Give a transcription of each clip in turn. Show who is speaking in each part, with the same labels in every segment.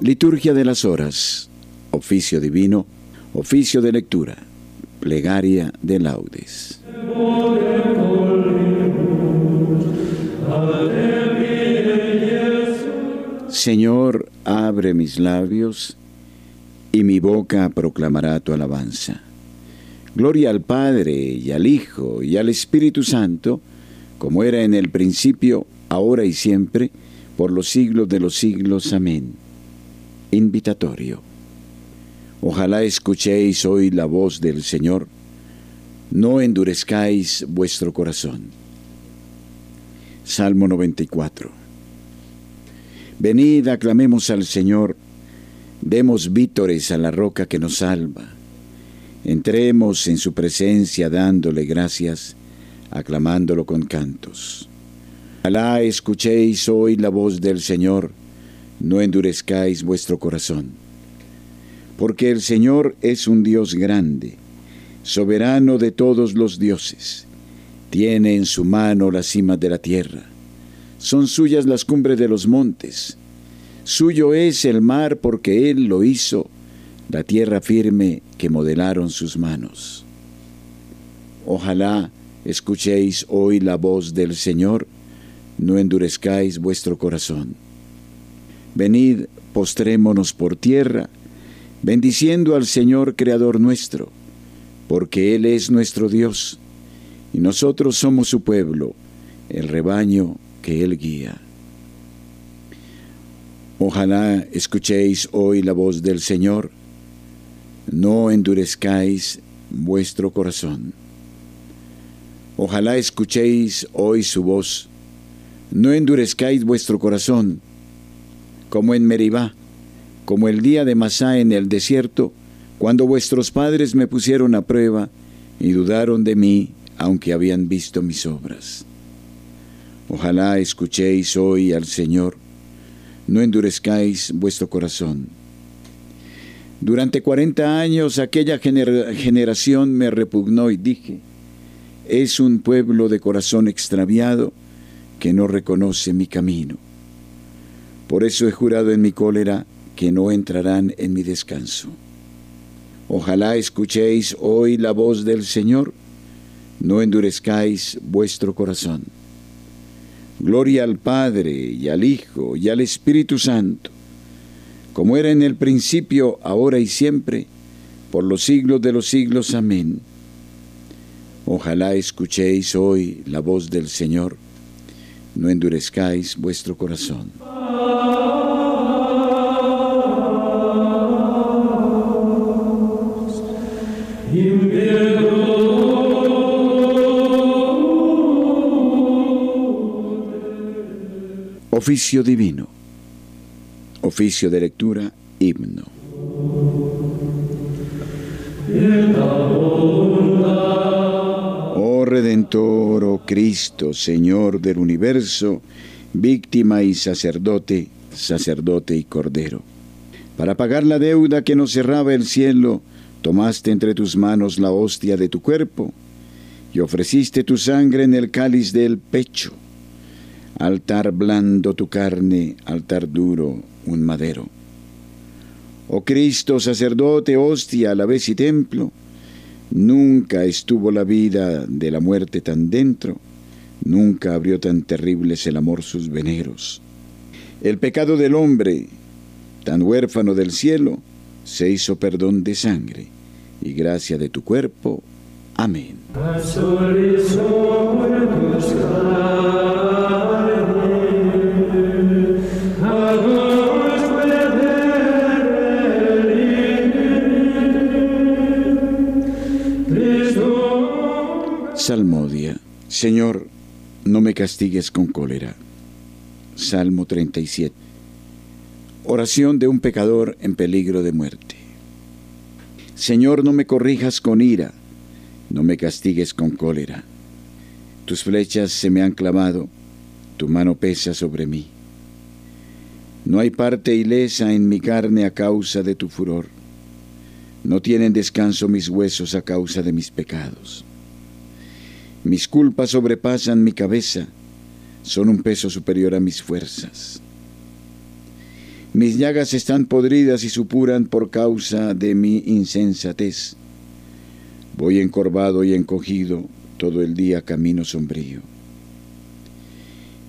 Speaker 1: Liturgia de las horas, oficio divino, oficio de lectura, plegaria de laudes. Señor, abre mis labios y mi boca proclamará tu alabanza. Gloria al Padre y al Hijo y al Espíritu Santo, como era en el principio, ahora y siempre, por los siglos de los siglos. Amén invitatorio. Ojalá escuchéis hoy la voz del Señor, no endurezcáis vuestro corazón. Salmo 94. Venid, aclamemos al Señor, demos vítores a la roca que nos salva. Entremos en su presencia dándole gracias, aclamándolo con cantos. Ojalá escuchéis hoy la voz del Señor, no endurezcáis vuestro corazón. Porque el Señor es un Dios grande, soberano de todos los dioses. Tiene en su mano las cimas de la tierra. Son suyas las cumbres de los montes. Suyo es el mar porque Él lo hizo, la tierra firme que modelaron sus manos. Ojalá escuchéis hoy la voz del Señor, no endurezcáis vuestro corazón. Venid, postrémonos por tierra, bendiciendo al Señor Creador nuestro, porque Él es nuestro Dios, y nosotros somos su pueblo, el rebaño que Él guía. Ojalá escuchéis hoy la voz del Señor, no endurezcáis vuestro corazón. Ojalá escuchéis hoy su voz, no endurezcáis vuestro corazón, como en Meribá, como el día de Masá en el desierto, cuando vuestros padres me pusieron a prueba y dudaron de mí, aunque habían visto mis obras. Ojalá escuchéis hoy al Señor, no endurezcáis vuestro corazón. Durante cuarenta años aquella generación me repugnó y dije, es un pueblo de corazón extraviado que no reconoce mi camino. Por eso he jurado en mi cólera que no entrarán en mi descanso. Ojalá escuchéis hoy la voz del Señor, no endurezcáis vuestro corazón. Gloria al Padre y al Hijo y al Espíritu Santo, como era en el principio, ahora y siempre, por los siglos de los siglos. Amén. Ojalá escuchéis hoy la voz del Señor, no endurezcáis vuestro corazón. Oficio divino. Oficio de lectura, himno. Redentor, oh Cristo, Señor del universo, víctima y sacerdote, sacerdote y cordero. Para pagar la deuda que nos cerraba el cielo, tomaste entre tus manos la hostia de tu cuerpo y ofreciste tu sangre en el cáliz del pecho altar blando tu carne, altar duro un madero. Oh Cristo, sacerdote, hostia, a la vez y templo, nunca estuvo la vida de la muerte tan dentro, nunca abrió tan terribles el amor sus veneros. El pecado del hombre, tan huérfano del cielo, se hizo perdón de sangre y gracia de tu cuerpo. Amén. Salmodia. Señor, no me castigues con cólera. Salmo 37. Oración de un pecador en peligro de muerte. Señor, no me corrijas con ira, no me castigues con cólera. Tus flechas se me han clavado, tu mano pesa sobre mí. No hay parte ilesa en mi carne a causa de tu furor. No tienen descanso mis huesos a causa de mis pecados. Mis culpas sobrepasan mi cabeza, son un peso superior a mis fuerzas. Mis llagas están podridas y supuran por causa de mi insensatez. Voy encorvado y encogido, todo el día camino sombrío.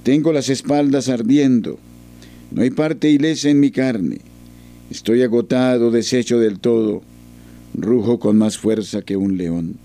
Speaker 1: Tengo las espaldas ardiendo, no hay parte ilesa en mi carne. Estoy agotado, deshecho del todo, rujo con más fuerza que un león.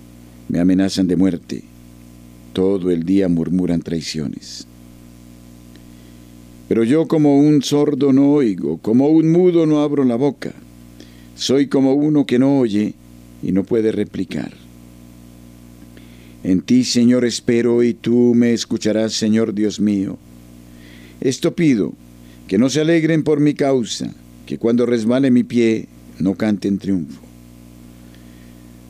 Speaker 1: me amenazan de muerte. Todo el día murmuran traiciones. Pero yo como un sordo no oigo, como un mudo no abro la boca. Soy como uno que no oye y no puede replicar. En ti, Señor, espero y tú me escucharás, Señor Dios mío. Esto pido, que no se alegren por mi causa, que cuando resbale mi pie no canten triunfo.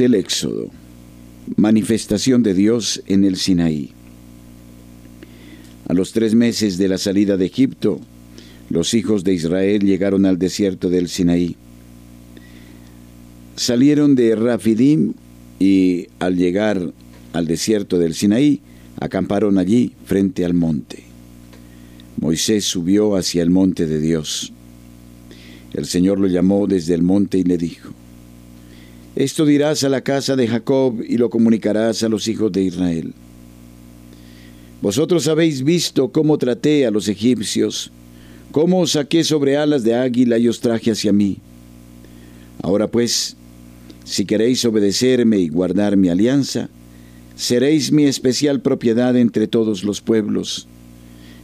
Speaker 1: del Éxodo, manifestación de Dios en el Sinaí. A los tres meses de la salida de Egipto, los hijos de Israel llegaron al desierto del Sinaí. Salieron de Rafidim y al llegar al desierto del Sinaí, acamparon allí frente al monte. Moisés subió hacia el monte de Dios. El Señor lo llamó desde el monte y le dijo, esto dirás a la casa de Jacob y lo comunicarás a los hijos de Israel. Vosotros habéis visto cómo traté a los egipcios, cómo os saqué sobre alas de águila y os traje hacia mí. Ahora pues, si queréis obedecerme y guardar mi alianza, seréis mi especial propiedad entre todos los pueblos,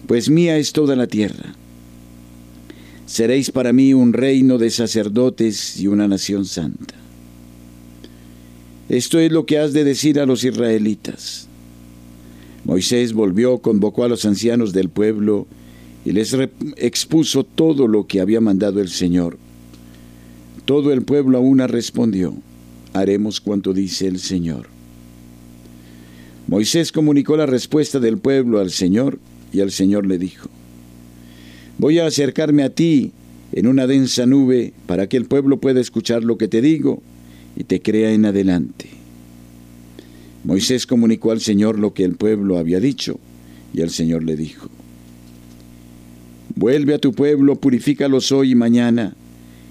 Speaker 1: pues mía es toda la tierra. Seréis para mí un reino de sacerdotes y una nación santa. Esto es lo que has de decir a los israelitas. Moisés volvió, convocó a los ancianos del pueblo y les expuso todo lo que había mandado el Señor. Todo el pueblo a una respondió, haremos cuanto dice el Señor. Moisés comunicó la respuesta del pueblo al Señor y el Señor le dijo, voy a acercarme a ti en una densa nube para que el pueblo pueda escuchar lo que te digo y te crea en adelante. Moisés comunicó al Señor lo que el pueblo había dicho, y el Señor le dijo, Vuelve a tu pueblo, purifícalos hoy y mañana,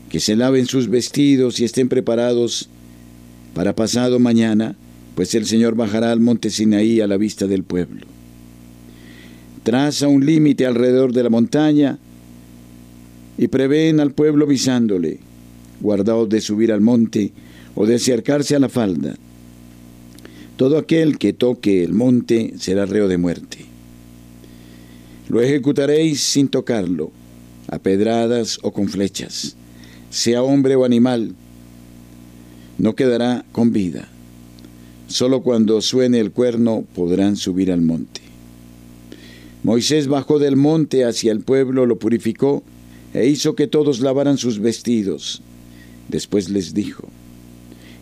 Speaker 1: que se laven sus vestidos y estén preparados para pasado mañana, pues el Señor bajará al monte Sinaí a la vista del pueblo. Traza un límite alrededor de la montaña y prevén al pueblo avisándole, guardaos de subir al monte, o de acercarse a la falda. Todo aquel que toque el monte será reo de muerte. Lo ejecutaréis sin tocarlo, a pedradas o con flechas, sea hombre o animal, no quedará con vida. Solo cuando suene el cuerno podrán subir al monte. Moisés bajó del monte hacia el pueblo, lo purificó, e hizo que todos lavaran sus vestidos. Después les dijo,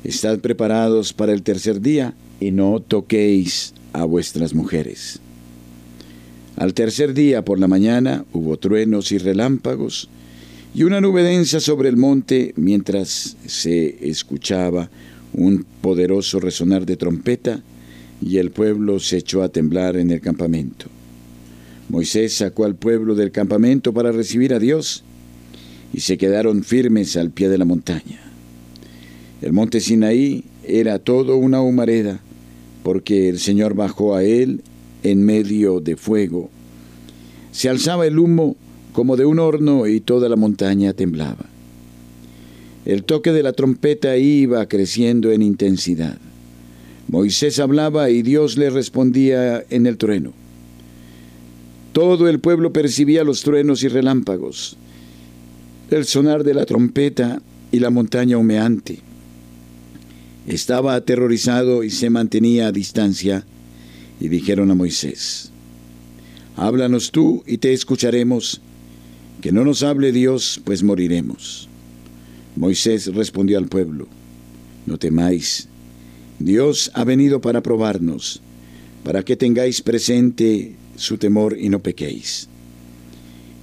Speaker 1: Estad preparados para el tercer día y no toquéis a vuestras mujeres. Al tercer día por la mañana hubo truenos y relámpagos y una nube densa sobre el monte mientras se escuchaba un poderoso resonar de trompeta y el pueblo se echó a temblar en el campamento. Moisés sacó al pueblo del campamento para recibir a Dios y se quedaron firmes al pie de la montaña. El monte Sinaí era todo una humareda porque el Señor bajó a él en medio de fuego. Se alzaba el humo como de un horno y toda la montaña temblaba. El toque de la trompeta iba creciendo en intensidad. Moisés hablaba y Dios le respondía en el trueno. Todo el pueblo percibía los truenos y relámpagos, el sonar de la trompeta y la montaña humeante. Estaba aterrorizado y se mantenía a distancia, y dijeron a Moisés, Háblanos tú y te escucharemos, que no nos hable Dios, pues moriremos. Moisés respondió al pueblo, No temáis, Dios ha venido para probarnos, para que tengáis presente su temor y no pequéis.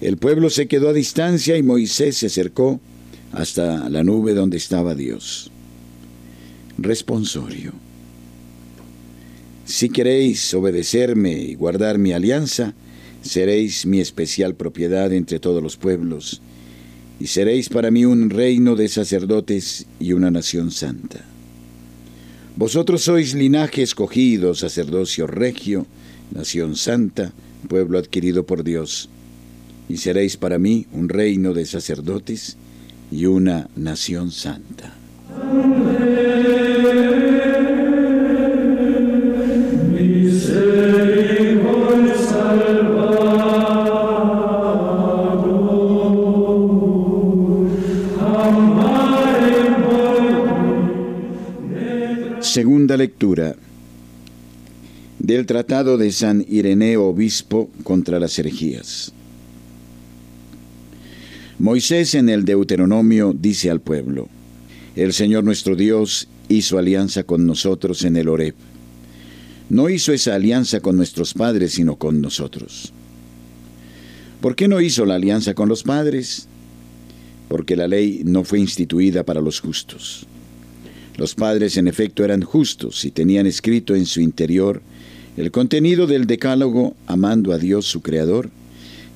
Speaker 1: El pueblo se quedó a distancia y Moisés se acercó hasta la nube donde estaba Dios responsorio. Si queréis obedecerme y guardar mi alianza, seréis mi especial propiedad entre todos los pueblos, y seréis para mí un reino de sacerdotes y una nación santa. Vosotros sois linaje escogido, sacerdocio regio, nación santa, pueblo adquirido por Dios, y seréis para mí un reino de sacerdotes y una nación santa. Del Tratado de San Ireneo Obispo contra las herejías. Moisés en el Deuteronomio dice al pueblo, El Señor nuestro Dios hizo alianza con nosotros en el Horeb. No hizo esa alianza con nuestros padres, sino con nosotros. ¿Por qué no hizo la alianza con los padres? Porque la ley no fue instituida para los justos los padres en efecto eran justos y tenían escrito en su interior el contenido del decálogo amando a Dios su Creador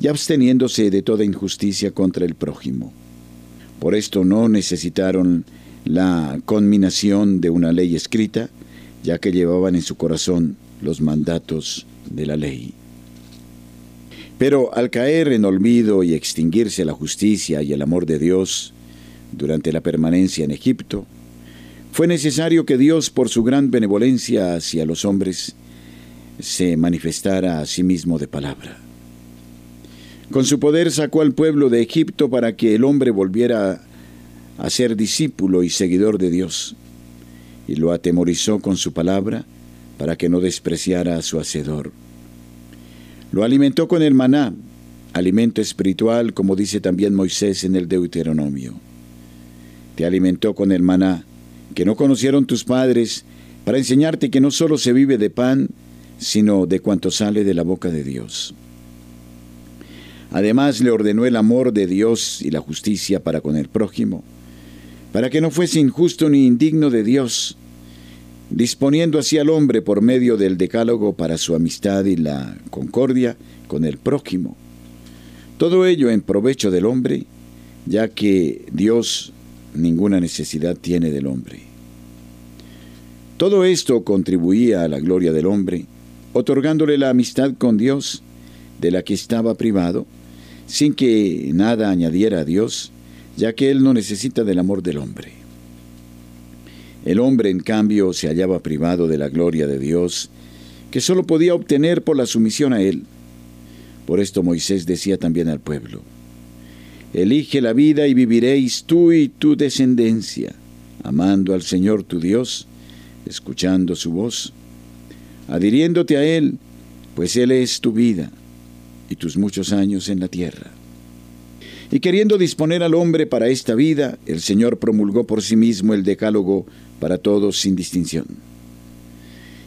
Speaker 1: y absteniéndose de toda injusticia contra el prójimo. Por esto no necesitaron la conminación de una ley escrita, ya que llevaban en su corazón los mandatos de la ley. Pero al caer en olvido y extinguirse la justicia y el amor de Dios durante la permanencia en Egipto, fue necesario que Dios, por su gran benevolencia hacia los hombres, se manifestara a sí mismo de palabra. Con su poder sacó al pueblo de Egipto para que el hombre volviera a ser discípulo y seguidor de Dios, y lo atemorizó con su palabra para que no despreciara a su Hacedor. Lo alimentó con el maná, alimento espiritual, como dice también Moisés en el Deuteronomio. Te alimentó con el maná, que no conocieron tus padres, para enseñarte que no solo se vive de pan, sino de cuanto sale de la boca de Dios. Además le ordenó el amor de Dios y la justicia para con el prójimo, para que no fuese injusto ni indigno de Dios, disponiendo así al hombre por medio del decálogo para su amistad y la concordia con el prójimo. Todo ello en provecho del hombre, ya que Dios ninguna necesidad tiene del hombre. Todo esto contribuía a la gloria del hombre, otorgándole la amistad con Dios, de la que estaba privado, sin que nada añadiera a Dios, ya que Él no necesita del amor del hombre. El hombre, en cambio, se hallaba privado de la gloria de Dios, que sólo podía obtener por la sumisión a Él. Por esto Moisés decía también al pueblo, Elige la vida y viviréis tú y tu descendencia, amando al Señor tu Dios, escuchando su voz, adhiriéndote a Él, pues Él es tu vida y tus muchos años en la tierra. Y queriendo disponer al hombre para esta vida, el Señor promulgó por sí mismo el decálogo para todos sin distinción.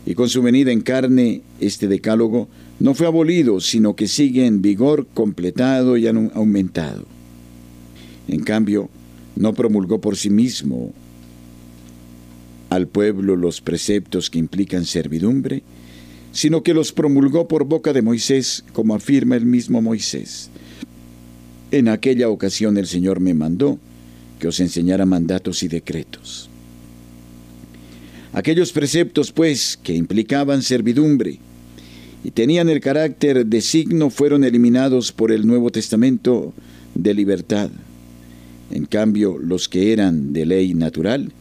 Speaker 1: Y con su venida en carne, este decálogo no fue abolido, sino que sigue en vigor completado y aumentado. En cambio, no promulgó por sí mismo al pueblo los preceptos que implican servidumbre, sino que los promulgó por boca de Moisés, como afirma el mismo Moisés. En aquella ocasión el Señor me mandó que os enseñara mandatos y decretos. Aquellos preceptos, pues, que implicaban servidumbre y tenían el carácter de signo, fueron eliminados por el Nuevo Testamento de libertad. En cambio, los que eran de ley natural,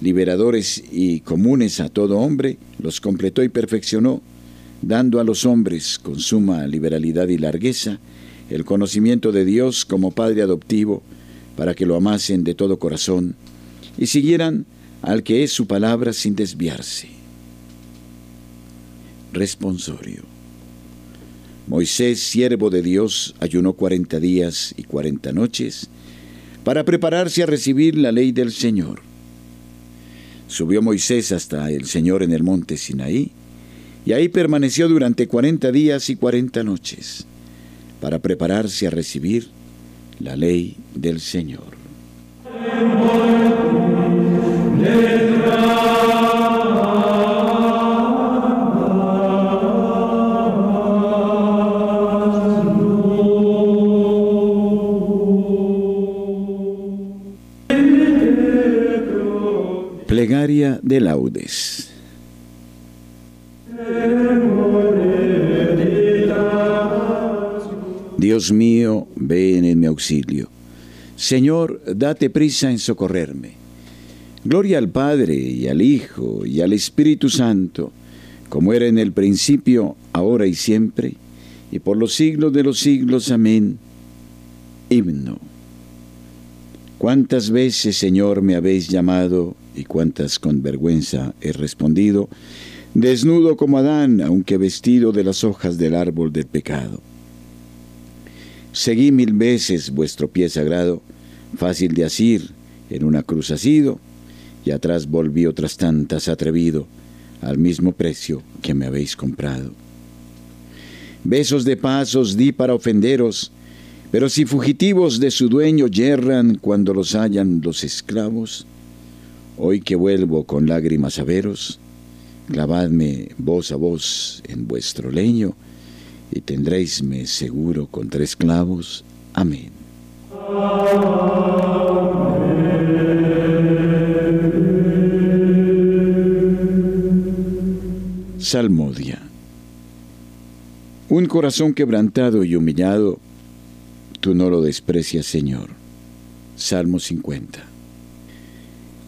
Speaker 1: liberadores y comunes a todo hombre, los completó y perfeccionó, dando a los hombres, con suma liberalidad y largueza, el conocimiento de Dios como Padre adoptivo, para que lo amasen de todo corazón y siguieran al que es su palabra sin desviarse. Responsorio. Moisés, siervo de Dios, ayunó cuarenta días y cuarenta noches para prepararse a recibir la ley del Señor. Subió Moisés hasta el Señor en el monte Sinaí, y ahí permaneció durante cuarenta días y cuarenta noches para prepararse a recibir la ley del Señor. De laudes. Dios mío, ven en mi auxilio. Señor, date prisa en socorrerme. Gloria al Padre y al Hijo y al Espíritu Santo, como era en el principio, ahora y siempre, y por los siglos de los siglos. Amén. Himno. Cuántas veces, Señor, me habéis llamado y cuántas con vergüenza he respondido, desnudo como Adán, aunque vestido de las hojas del árbol del pecado. Seguí mil veces vuestro pie sagrado, fácil de asir, en una cruz asido, y atrás volví otras tantas atrevido, al mismo precio que me habéis comprado. Besos de paz os di para ofenderos, pero si fugitivos de su dueño yerran cuando los hallan los esclavos, hoy que vuelvo con lágrimas a veros, clavadme voz a voz en vuestro leño, y tendréisme seguro con tres clavos. Amén. Salmodia. Un corazón quebrantado y humillado, tú no lo desprecias, Señor. Salmo 50.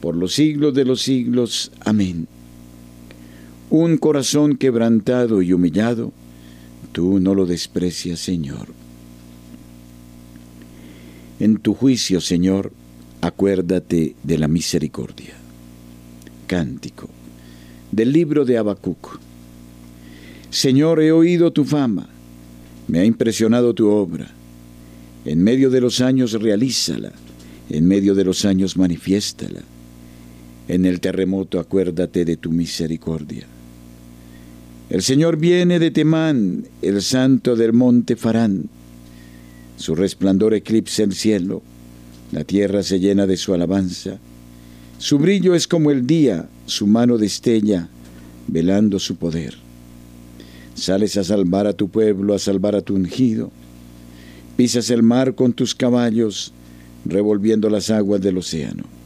Speaker 1: por los siglos de los siglos. Amén. Un corazón quebrantado y humillado, tú no lo desprecias, Señor. En tu juicio, Señor, acuérdate de la misericordia. Cántico del libro de Habacuc. Señor, he oído tu fama, me ha impresionado tu obra. En medio de los años realízala, en medio de los años manifiéstala. En el terremoto acuérdate de tu misericordia. El Señor viene de Temán, el santo del monte Farán. Su resplandor eclipsa el cielo, la tierra se llena de su alabanza. Su brillo es como el día, su mano destella, velando su poder. Sales a salvar a tu pueblo, a salvar a tu ungido. Pisas el mar con tus caballos, revolviendo las aguas del océano.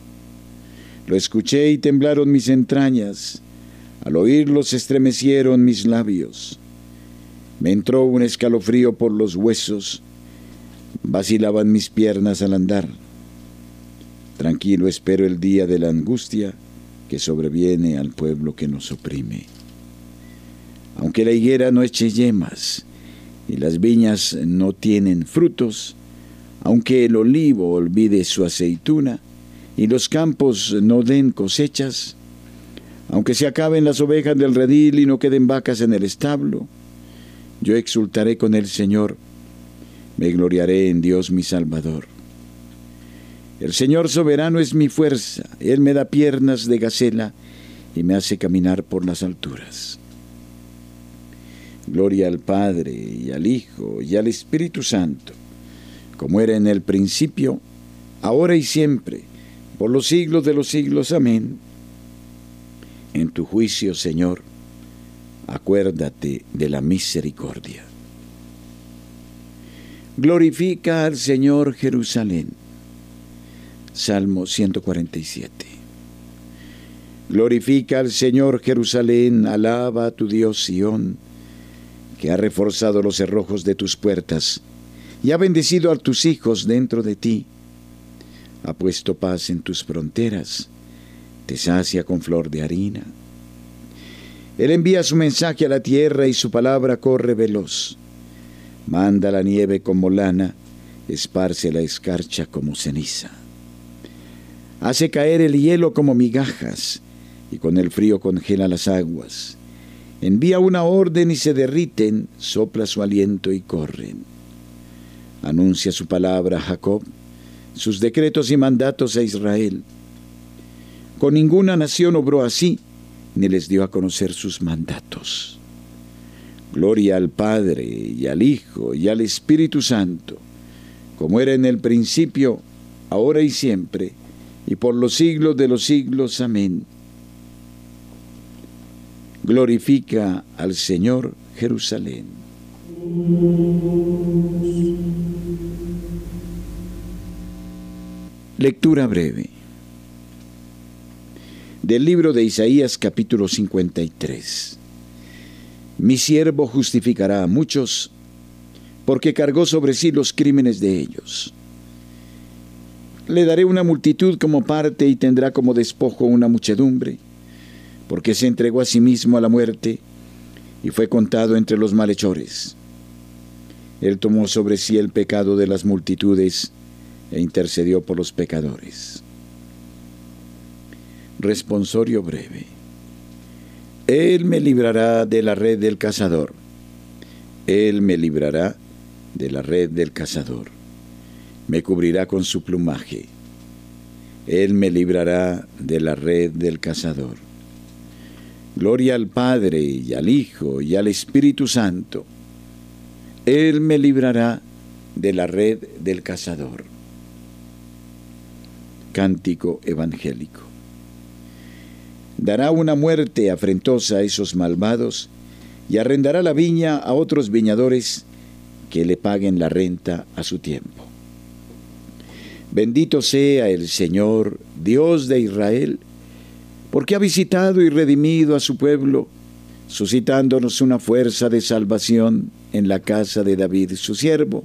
Speaker 1: Lo escuché y temblaron mis entrañas, al oírlo se estremecieron mis labios. Me entró un escalofrío por los huesos, vacilaban mis piernas al andar. Tranquilo espero el día de la angustia que sobreviene al pueblo que nos oprime. Aunque la higuera no eche yemas y las viñas no tienen frutos, aunque el olivo olvide su aceituna y los campos no den cosechas, aunque se acaben las ovejas del redil y no queden vacas en el establo, yo exultaré con el Señor, me gloriaré en Dios mi Salvador. El Señor soberano es mi fuerza, Él me da piernas de gacela y me hace caminar por las alturas. Gloria al Padre y al Hijo y al Espíritu Santo, como era en el principio, ahora y siempre, por los siglos de los siglos. Amén. En tu juicio, Señor, acuérdate de la misericordia. Glorifica al Señor Jerusalén Salmo 147. Glorifica al Señor Jerusalén, alaba a tu Dios Sión, que ha reforzado los cerrojos de tus puertas y ha bendecido a tus hijos dentro de ti. Ha puesto paz en tus fronteras, te sacia con flor de harina. Él envía su mensaje a la tierra y su palabra corre veloz. Manda la nieve como lana, esparce la escarcha como ceniza. Hace caer el hielo como migajas y con el frío congela las aguas. Envía una orden y se derriten, sopla su aliento y corren. Anuncia su palabra a Jacob, sus decretos y mandatos a Israel. Con ninguna nación obró así, ni les dio a conocer sus mandatos. Gloria al Padre y al Hijo y al Espíritu Santo, como era en el principio, ahora y siempre, y por los siglos de los siglos. Amén. Glorifica al Señor Jerusalén. Lectura breve del libro de Isaías capítulo 53. Mi siervo justificará a muchos porque cargó sobre sí los crímenes de ellos. Le daré una multitud como parte y tendrá como despojo una muchedumbre, porque se entregó a sí mismo a la muerte y fue contado entre los malhechores. Él tomó sobre sí el pecado de las multitudes e intercedió por los pecadores. Responsorio breve. Él me librará de la red del cazador. Él me librará de la red del cazador me cubrirá con su plumaje. Él me librará de la red del cazador. Gloria al Padre y al Hijo y al Espíritu Santo. Él me librará de la red del cazador. Cántico evangélico. Dará una muerte afrentosa a esos malvados y arrendará la viña a otros viñadores que le paguen la renta a su tiempo. Bendito sea el Señor, Dios de Israel, porque ha visitado y redimido a su pueblo, suscitándonos una fuerza de salvación en la casa de David, su siervo,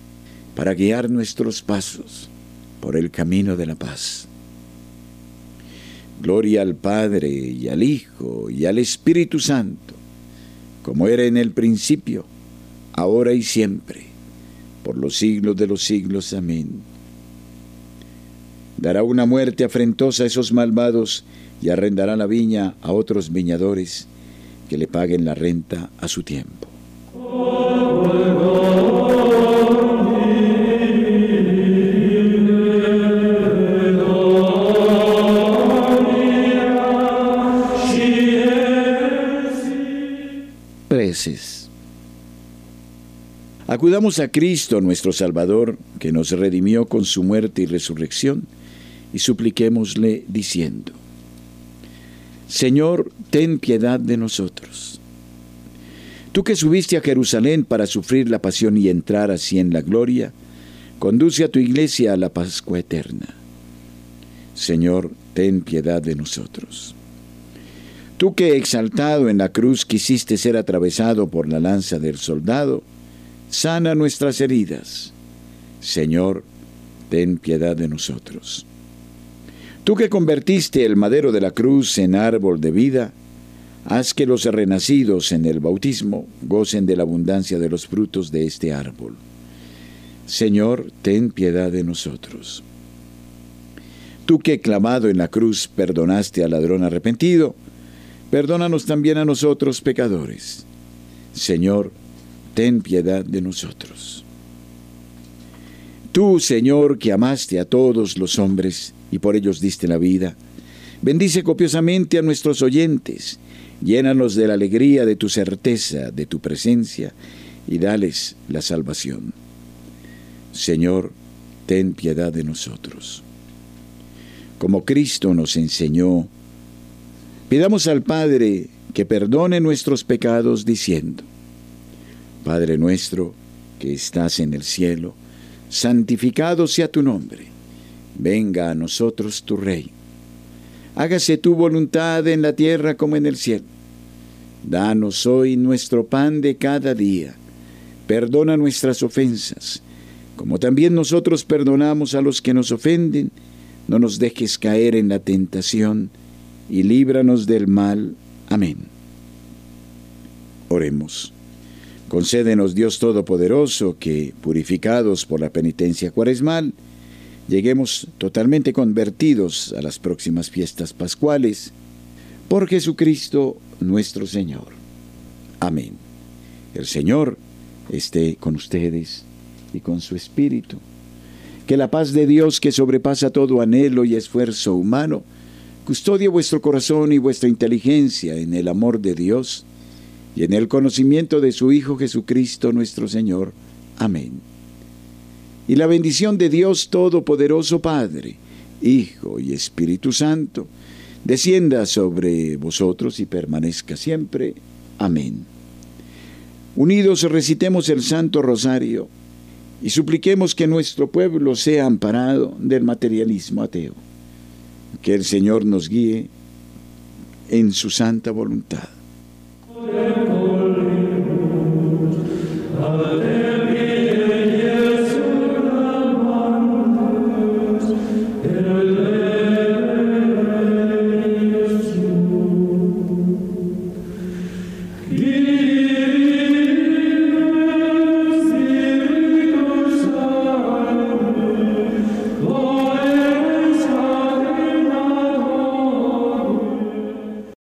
Speaker 1: para guiar nuestros pasos por el camino de la paz. Gloria al Padre y al Hijo y al Espíritu Santo, como era en el principio, ahora y siempre por los siglos de los siglos. Amén. Dará una muerte afrentosa a esos malvados y arrendará la viña a otros viñadores que le paguen la renta a su tiempo. Acudamos a Cristo nuestro Salvador, que nos redimió con su muerte y resurrección, y supliquémosle diciendo, Señor, ten piedad de nosotros. Tú que subiste a Jerusalén para sufrir la pasión y entrar así en la gloria, conduce a tu iglesia a la Pascua eterna. Señor, ten piedad de nosotros. Tú que exaltado en la cruz quisiste ser atravesado por la lanza del soldado, sana nuestras heridas. Señor, ten piedad de nosotros. Tú que convertiste el madero de la cruz en árbol de vida, haz que los renacidos en el bautismo gocen de la abundancia de los frutos de este árbol. Señor, ten piedad de nosotros. Tú que clamado en la cruz perdonaste al ladrón arrepentido, perdónanos también a nosotros pecadores. Señor, ten piedad de nosotros. Tú, Señor, que amaste a todos los hombres y por ellos diste la vida, bendice copiosamente a nuestros oyentes, llénanos de la alegría de tu certeza, de tu presencia, y dales la salvación. Señor, ten piedad de nosotros. Como Cristo nos enseñó, pidamos al Padre que perdone nuestros pecados diciendo, Padre nuestro, que estás en el cielo, santificado sea tu nombre. Venga a nosotros tu rey. Hágase tu voluntad en la tierra como en el cielo. Danos hoy nuestro pan de cada día. Perdona nuestras ofensas, como también nosotros perdonamos a los que nos ofenden. No nos dejes caer en la tentación, y líbranos del mal. Amén. Oremos. Concédenos Dios Todopoderoso que, purificados por la penitencia cuaresmal, lleguemos totalmente convertidos a las próximas fiestas pascuales, por Jesucristo nuestro Señor. Amén. El Señor esté con ustedes y con su Espíritu. Que la paz de Dios, que sobrepasa todo anhelo y esfuerzo humano, custodie vuestro corazón y vuestra inteligencia en el amor de Dios y en el conocimiento de su Hijo Jesucristo nuestro Señor. Amén. y la bendición de Dios Todopoderoso Padre, Hijo y Espíritu Santo, descienda sobre vosotros y permanezca siempre. Amén. Unidos recitemos el Santo Rosario y supliquemos que nuestro pueblo sea amparado del materialismo ateo. Que el Señor nos guíe en su santa voluntad.